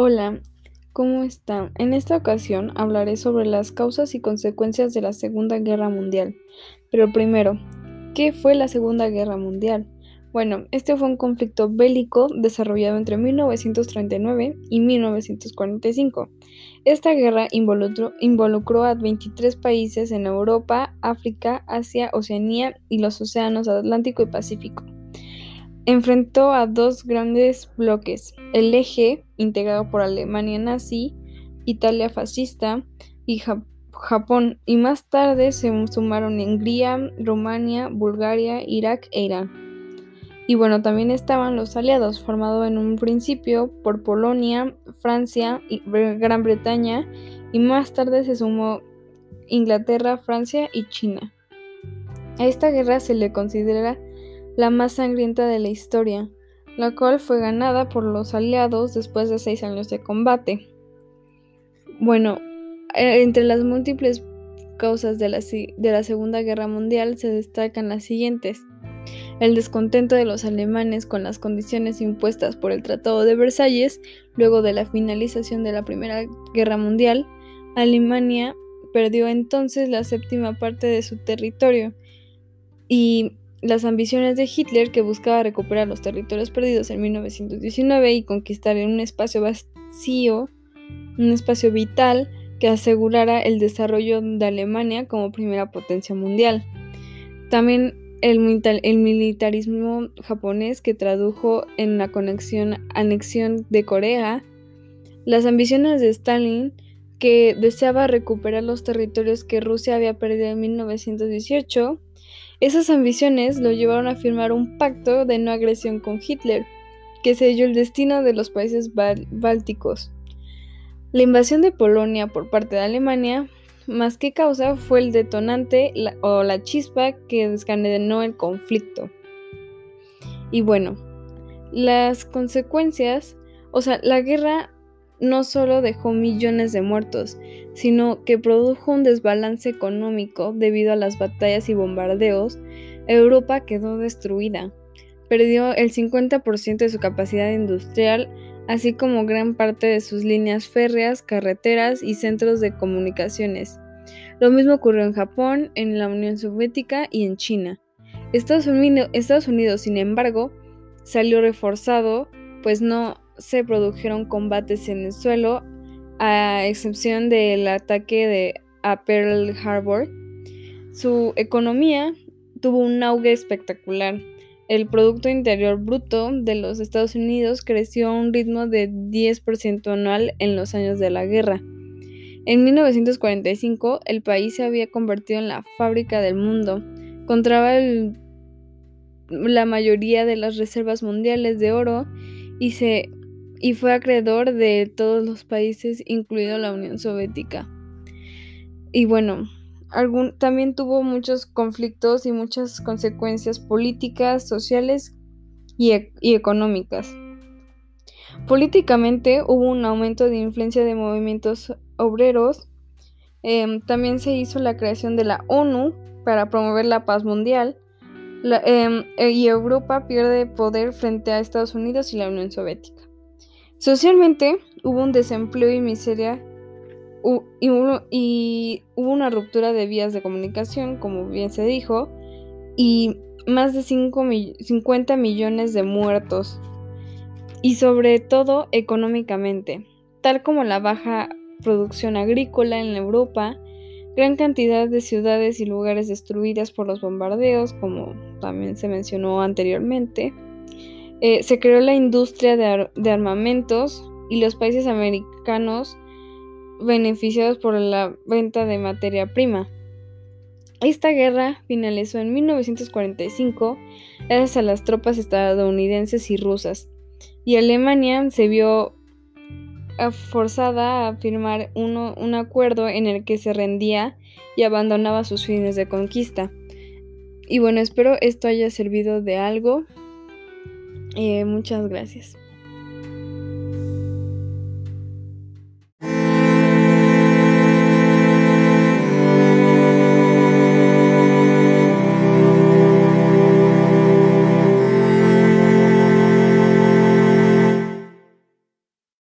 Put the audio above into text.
Hola, ¿cómo están? En esta ocasión hablaré sobre las causas y consecuencias de la Segunda Guerra Mundial. Pero primero, ¿qué fue la Segunda Guerra Mundial? Bueno, este fue un conflicto bélico desarrollado entre 1939 y 1945. Esta guerra involucró, involucró, a 23 países en Europa, África, Asia, Oceanía y los océanos Atlántico y Pacífico enfrentó a dos grandes bloques, el eje, integrado por Alemania nazi, Italia fascista y Japón, y más tarde se sumaron Hungría, Rumania, Bulgaria, Irak e Irán. Y bueno, también estaban los aliados, formados en un principio por Polonia, Francia y Gran Bretaña, y más tarde se sumó Inglaterra, Francia y China. A esta guerra se le considera la más sangrienta de la historia, la cual fue ganada por los aliados después de seis años de combate. Bueno, eh, entre las múltiples causas de la, de la Segunda Guerra Mundial se destacan las siguientes. El descontento de los alemanes con las condiciones impuestas por el Tratado de Versalles luego de la finalización de la Primera Guerra Mundial, Alemania perdió entonces la séptima parte de su territorio y las ambiciones de Hitler, que buscaba recuperar los territorios perdidos en 1919 y conquistar un espacio vacío, un espacio vital que asegurara el desarrollo de Alemania como primera potencia mundial. También el, militarismo japonés que tradujo en la conexión, anexión de Corea, las ambiciones de Stalin que deseaba recuperar los territorios que Rusia había perdido en 1918, esas ambiciones lo llevaron a firmar un pacto de no agresión con Hitler, que selló el destino de los países bálticos. La invasión de Polonia por parte de Alemania, más que causa, fue el detonante o la chispa que desencadenó el conflicto. Y bueno, las consecuencias, o sea, la guerra no solo dejó millones de muertos, sino que produjo un desbalance económico debido a las batallas y bombardeos, Europa quedó destruida. Perdió el 50% de su capacidad industrial, así como gran parte de sus líneas férreas, carreteras y centros de comunicaciones. Lo mismo ocurrió en Japón, en la Unión Soviética y en China. Estados Unidos, Estados Unidos sin embargo, salió reforzado, pues no se produjeron combates en el suelo, a excepción del ataque de Pearl Harbor. Su economía tuvo un auge espectacular. El Producto Interior Bruto de los Estados Unidos creció a un ritmo de 10% anual en los años de la guerra. En 1945 el país se había convertido en la fábrica del mundo. Contaba la mayoría de las reservas mundiales de oro y se y fue acreedor de todos los países, incluido la Unión Soviética. Y bueno, también tuvo muchos conflictos y muchas consecuencias políticas, sociales y, e, económicas. Políticamente hubo un aumento de influencia de movimientos obreros. Em, también se hizo la creación de la ONU para promover la paz mundial. Em, y Europa pierde poder frente a Estados Unidos y la Unión Soviética. Socialmente hubo un desempleo y miseria y, hubo una ruptura de vías de comunicación, como bien se dijo, y más de 50 millones de muertos. Y sobre todo económicamente, tal como la baja producción agrícola en Europa, gran cantidad de ciudades y lugares destruidas por los bombardeos, como también se mencionó anteriormente, eh, se creó la industria de, armamentos y los países americanos beneficiados por la venta de materia prima. Esta guerra finalizó en 1945 gracias a las tropas estadounidenses y rusas, y Alemania se vio forzada a firmar un acuerdo en el que se rendía y abandonaba sus fines de conquista. Y bueno, espero esto haya servido de algo. Eh, muchas gracias.